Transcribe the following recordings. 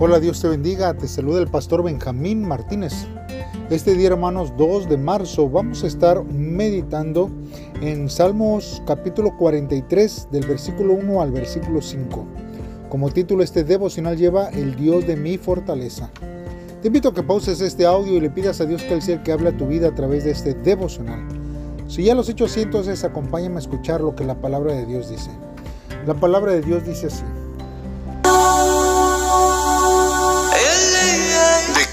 Hola, Dios te bendiga. Te saluda el pastor Benjamín Martínez. Este día, hermanos, 2 de marzo, vamos a estar meditando en Salmos capítulo 43, del versículo 1 al versículo 5. Como título, este devocional lleva El Dios de mi fortaleza. Te invito a que pauses este audio y le pidas a Dios que Él sea el que hable a tu vida a través de este devocional. Si ya lo has hecho así, entonces acompáñame a escuchar lo que la palabra de Dios dice. La palabra de Dios dice así.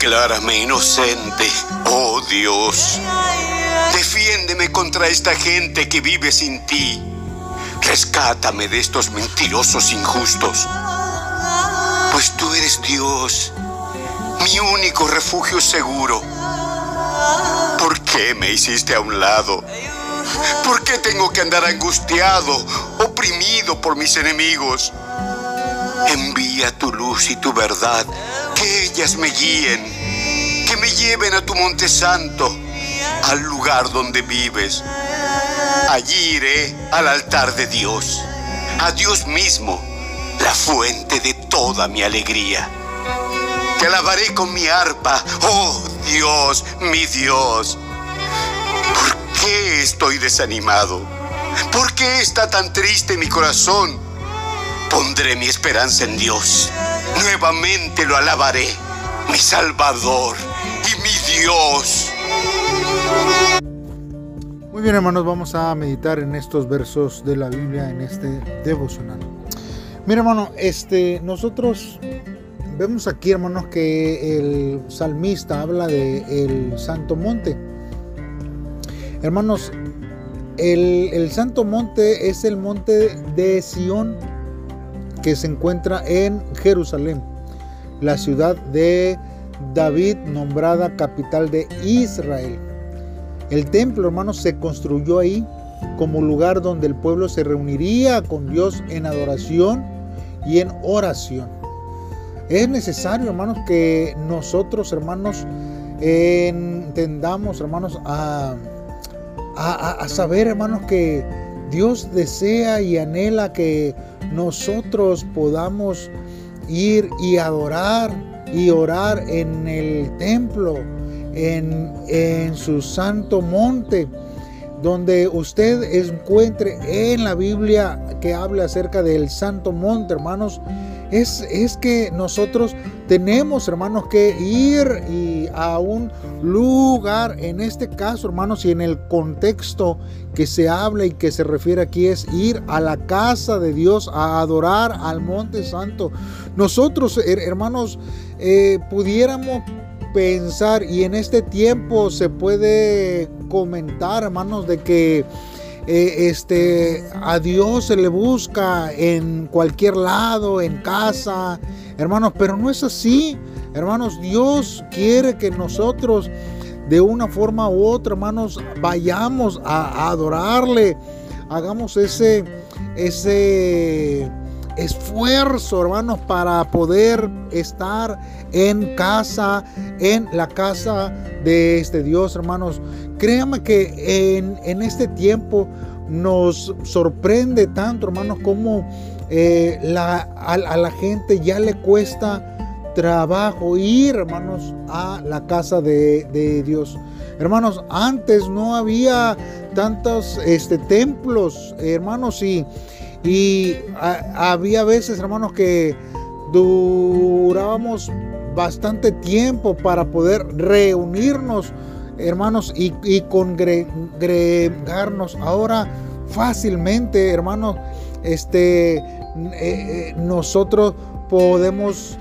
Declárame inocente, oh Dios. Defiéndeme contra esta gente que vive sin ti. Rescátame de estos mentirosos injustos. Pues tú eres Dios, mi único refugio seguro. ¿Por qué me hiciste a un lado? ¿Por qué tengo que andar angustiado, oprimido por mis enemigos? Envía tu luz y tu verdad ellas me guíen, que me lleven a tu monte santo, al lugar donde vives. Allí iré al altar de Dios, a Dios mismo, la fuente de toda mi alegría. Te alabaré con mi arpa, oh Dios, mi Dios. ¿Por qué estoy desanimado? ¿Por qué está tan triste mi corazón? Pondré mi esperanza en Dios nuevamente lo alabaré, mi Salvador y mi Dios. Muy bien hermanos, vamos a meditar en estos versos de la Biblia en este devocional. Mira hermano, este, nosotros vemos aquí hermanos que el salmista habla de el Santo Monte. Hermanos, el, el Santo Monte es el monte de Sión que se encuentra en Jerusalén, la ciudad de David nombrada capital de Israel. El templo, hermanos, se construyó ahí como lugar donde el pueblo se reuniría con Dios en adoración y en oración. Es necesario, hermanos, que nosotros, hermanos, entendamos, hermanos, a, a, saber, hermanos, que Dios desea y anhela que nosotros podamos ir y adorar y orar en el templo, en, en su santo monte, donde usted encuentre en la Biblia que habla acerca del santo monte, hermanos, es, es que nosotros tenemos, hermanos, que ir y a un lugar, en este caso, hermanos, y en el contexto que se habla y que se refiere aquí es ir a la casa de Dios a adorar al monte santo. Nosotros, hermanos, eh, pudiéramos pensar y en este tiempo se puede comentar, hermanos, de que eh, este, a Dios se le busca en cualquier lado, en casa, hermanos, pero no es así. Hermanos, Dios quiere que nosotros de una forma u otra, hermanos, vayamos a, adorarle, hagamos ese, ese esfuerzo, hermanos, para poder estar en casa, en la casa de este Dios, hermanos. Créame que en, este tiempo nos sorprende tanto, hermanos, como eh, a, la gente ya le cuesta trabajo ir, hermanos, a la casa de, Dios. Hermanos, antes no había tantos este, templos, hermanos, y, y había veces, hermanos, que durábamos bastante tiempo para poder reunirnos, hermanos, y, congregarnos. Ahora fácilmente, hermanos, este, eh, eh, nosotros podemos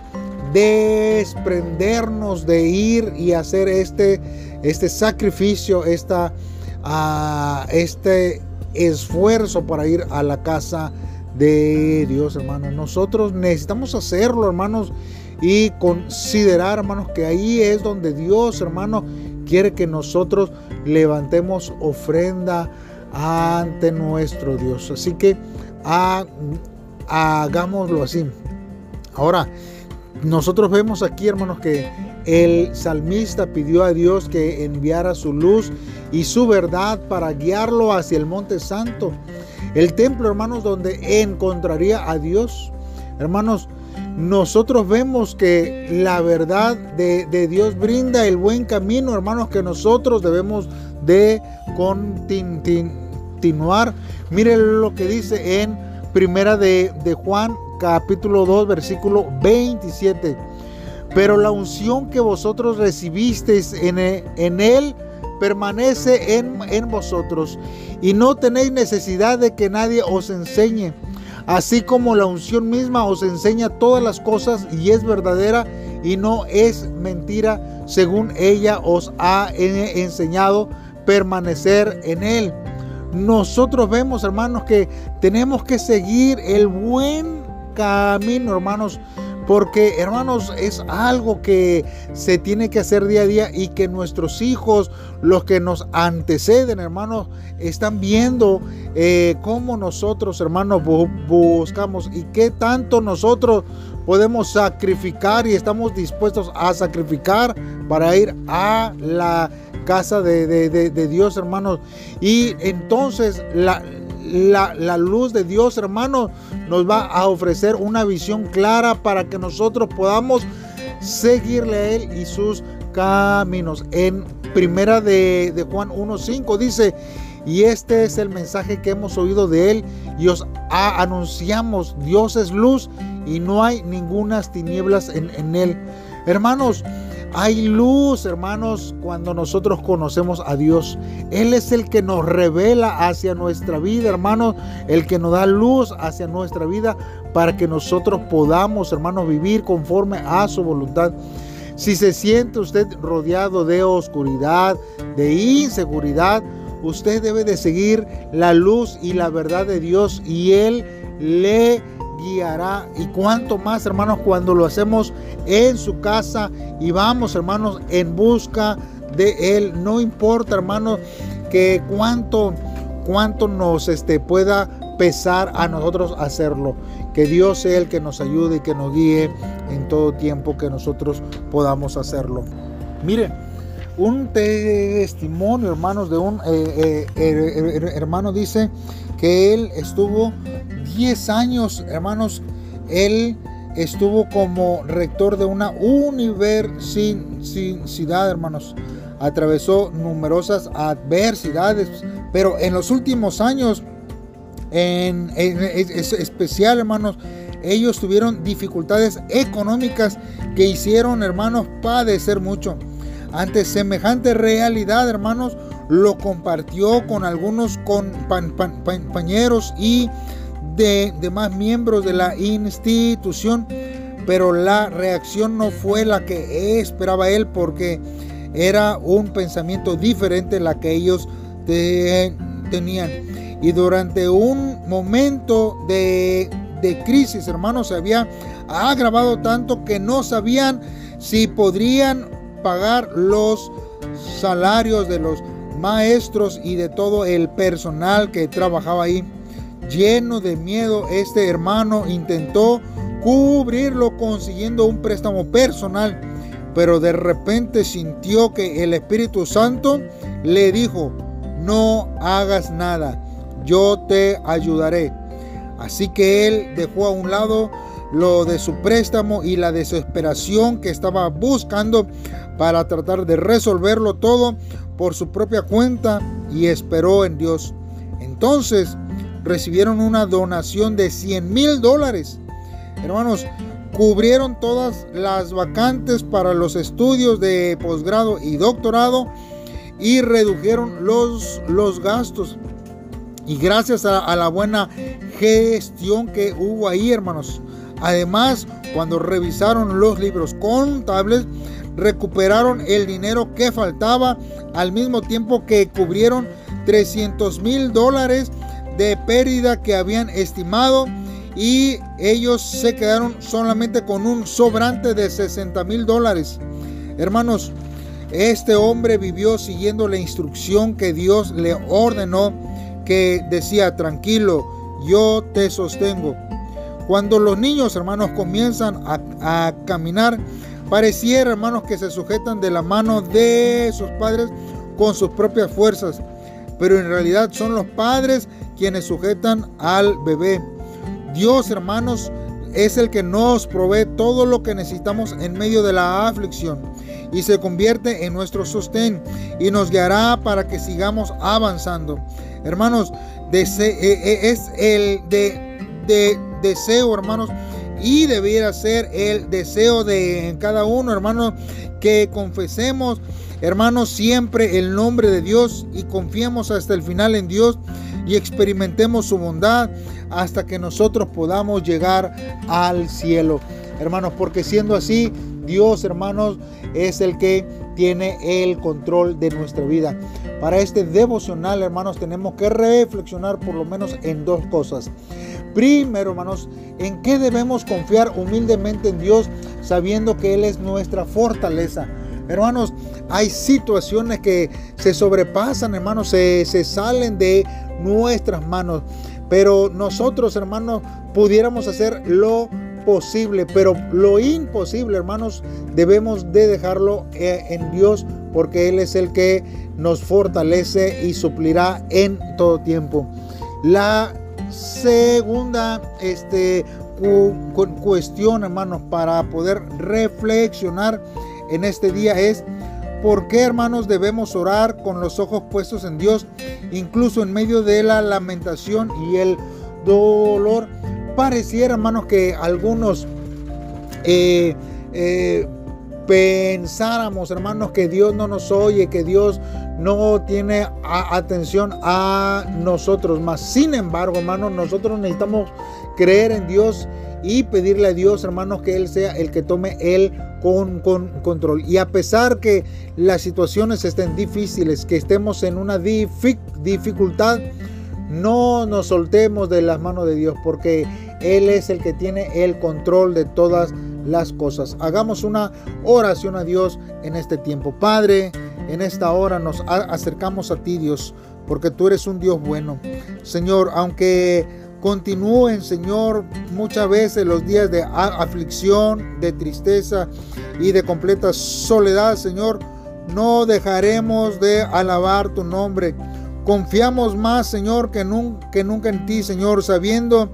desprendernos de ir y hacer este, este sacrificio, esta, uh, este esfuerzo para ir a la casa de Dios, hermanos. Nosotros necesitamos hacerlo, hermanos, y considerar, hermanos, que ahí es donde Dios, hermanos, quiere que nosotros levantemos ofrenda ante nuestro Dios. Así que hagámoslo así. Ahora, nosotros vemos aquí, hermanos, que el salmista pidió a Dios que enviara su luz y su verdad para guiarlo hacia el monte santo. El templo, hermanos, donde encontraría a Dios. Hermanos, nosotros vemos que la verdad de, Dios brinda el buen camino, hermanos, que nosotros debemos de continuar. Miren lo que dice en Primera de, de Juan, capítulo 2, versículo 27. Pero la unción que vosotros recibisteis en, en Él permanece en vosotros y no tenéis necesidad de que nadie os enseñe. Así como la unción misma os enseña todas las cosas y es verdadera y no es mentira, según ella os ha enseñado permanecer en él. Nosotros vemos, hermanos, que tenemos que seguir el buen camino, hermanos, porque, hermanos, es algo que se tiene que hacer día a día y que nuestros hijos, los que nos anteceden, hermanos, están viendo eh, cómo nosotros, hermanos, buscamos y qué tanto nosotros podemos sacrificar y estamos dispuestos a sacrificar para ir a la casa de, Dios, hermanos. Y entonces la, la, luz de Dios, hermanos, nos va a ofrecer una visión clara para que nosotros podamos seguirle a Él y sus caminos. En primera de, de Juan 1.5 dice, y este es el mensaje que hemos oído de Él y os anunciamos, Dios es luz y no hay ninguna tinieblas en, en Él. Hermanos, hay luz, hermanos, cuando nosotros conocemos a Dios. Él es el que nos revela hacia nuestra vida, hermanos, el que nos da luz hacia nuestra vida para que nosotros podamos, hermanos, vivir conforme a su voluntad. Si se siente usted rodeado de oscuridad, de inseguridad, usted debe de seguir la luz y la verdad de Dios y Él le guiará. Y cuanto más, hermanos, cuando lo hacemos en su casa y vamos, hermanos, en busca de Él. No importa, hermanos, que cuánto, cuánto nos este, pueda pesar a nosotros hacerlo. Que Dios sea el que nos ayude y que nos guíe en todo tiempo que nosotros podamos hacerlo. Miren, un testimonio, hermanos, de un eh, eh, hermano dice que él estuvo 10 años, hermanos, él estuvo como rector de una universidad, hermanos. Atravesó numerosas adversidades, pero en los últimos años, en, especial, hermanos, ellos tuvieron dificultades económicas que hicieron, hermanos, padecer mucho. Ante semejante realidad, hermanos, lo compartió con algunos compañeros y de demás miembros de la institución, pero la reacción no fue la que esperaba él porque era un pensamiento diferente la que ellos tenían. Y durante un momento de, de crisis, hermanos, se había agravado tanto que no sabían si podrían pagar los salarios de los maestros y de todo el personal que trabajaba ahí. Lleno de miedo, este hermano intentó cubrirlo consiguiendo un préstamo personal, pero de repente sintió que el Espíritu Santo le dijo, no hagas nada, yo te ayudaré. Así que él dejó a un lado lo de su préstamo y la desesperación que estaba buscando para tratar de resolverlo todo por su propia cuenta y esperó en Dios. Entonces recibieron una donación de 100 mil dólares. Hermanos, cubrieron todas las vacantes para los estudios de posgrado y doctorado y redujeron los, los gastos. Y gracias a, a la buena gestión que hubo ahí, hermanos. Además, cuando revisaron los libros contables, recuperaron el dinero que faltaba al mismo tiempo que cubrieron 300 mil dólares de pérdida que habían estimado y ellos se quedaron solamente con un sobrante de 60 mil dólares. Hermanos, este hombre vivió siguiendo la instrucción que Dios le ordenó, que decía, tranquilo, yo te sostengo. Cuando los niños, hermanos, comienzan a, caminar, Pareciera, hermanos, que se sujetan de la mano de sus padres con sus propias fuerzas, pero en realidad son los padres quienes sujetan al bebé. Dios, hermanos, es el que nos provee todo lo que necesitamos en medio de la aflicción y se convierte en nuestro sostén y nos guiará para que sigamos avanzando. Hermanos, eh, eh, es el de, deseo, hermanos, y debiera ser el deseo de cada uno, hermanos, que confesemos, hermanos, siempre el nombre de Dios y confiemos hasta el final en Dios y experimentemos su bondad hasta que nosotros podamos llegar al cielo. Hermanos, porque siendo así, Dios, hermanos, es el que tiene el control de nuestra vida. Para este devocional, hermanos, tenemos que reflexionar por lo menos en dos cosas. Primero, hermanos, en qué debemos confiar humildemente en Dios, sabiendo que Él es nuestra fortaleza. Hermanos, hay situaciones que se sobrepasan, hermanos, se, se salen de nuestras manos. Pero nosotros, hermanos, pudiéramos hacer lo posible, pero lo imposible, hermanos, debemos de dejarlo eh, en Dios porque Él es el que nos fortalece y suplirá en todo tiempo. La segunda este, cuestión, hermanos, para poder reflexionar en este día es ¿Por qué, hermanos, debemos orar con los ojos puestos en Dios, incluso en medio de la lamentación y el dolor? Pareciera, hermanos, que algunos eh, eh, pensáramos, hermanos, que Dios no nos oye, que Dios no tiene atención a nosotros. Mas, sin embargo, hermanos, nosotros necesitamos creer en Dios y pedirle a Dios, hermanos, que Él sea el que tome el con, control. Y a pesar que las situaciones estén difíciles, que estemos en una dificultad, no nos soltemos de las manos de Dios, porque Él es el que tiene el control de todas las cosas. Hagamos una oración a Dios en este tiempo. Padre, en esta hora nos acercamos a ti, Dios, porque tú eres un Dios bueno. Señor, aunque continúen, Señor, muchas veces los días de aflicción, de tristeza y de completa soledad, Señor, no dejaremos de alabar tu nombre. Confiamos más, Señor, que, nunca en ti, Señor, sabiendo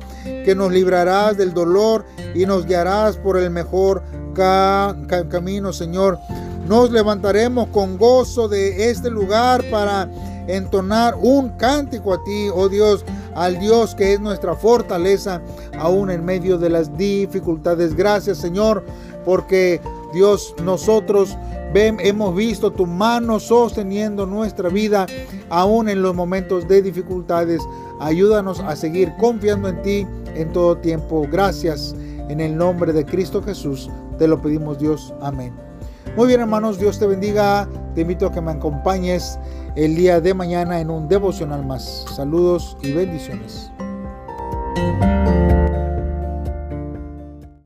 que nos librarás del dolor y nos guiarás por el mejor camino, Señor. Nos levantaremos con gozo de este lugar para entonar un cántico a ti, oh Dios, al Dios que es nuestra fortaleza, aún en medio de las dificultades. Gracias, Señor, porque Dios, nosotros hemos visto tu mano sosteniendo nuestra vida, aún en los momentos de dificultades. Ayúdanos a seguir confiando en ti en todo tiempo. Gracias. En el nombre de Cristo Jesús te lo pedimos Dios. Amén. Muy bien hermanos, Dios te bendiga. Te invito a que me acompañes el día de mañana en un devocional más. Saludos y bendiciones.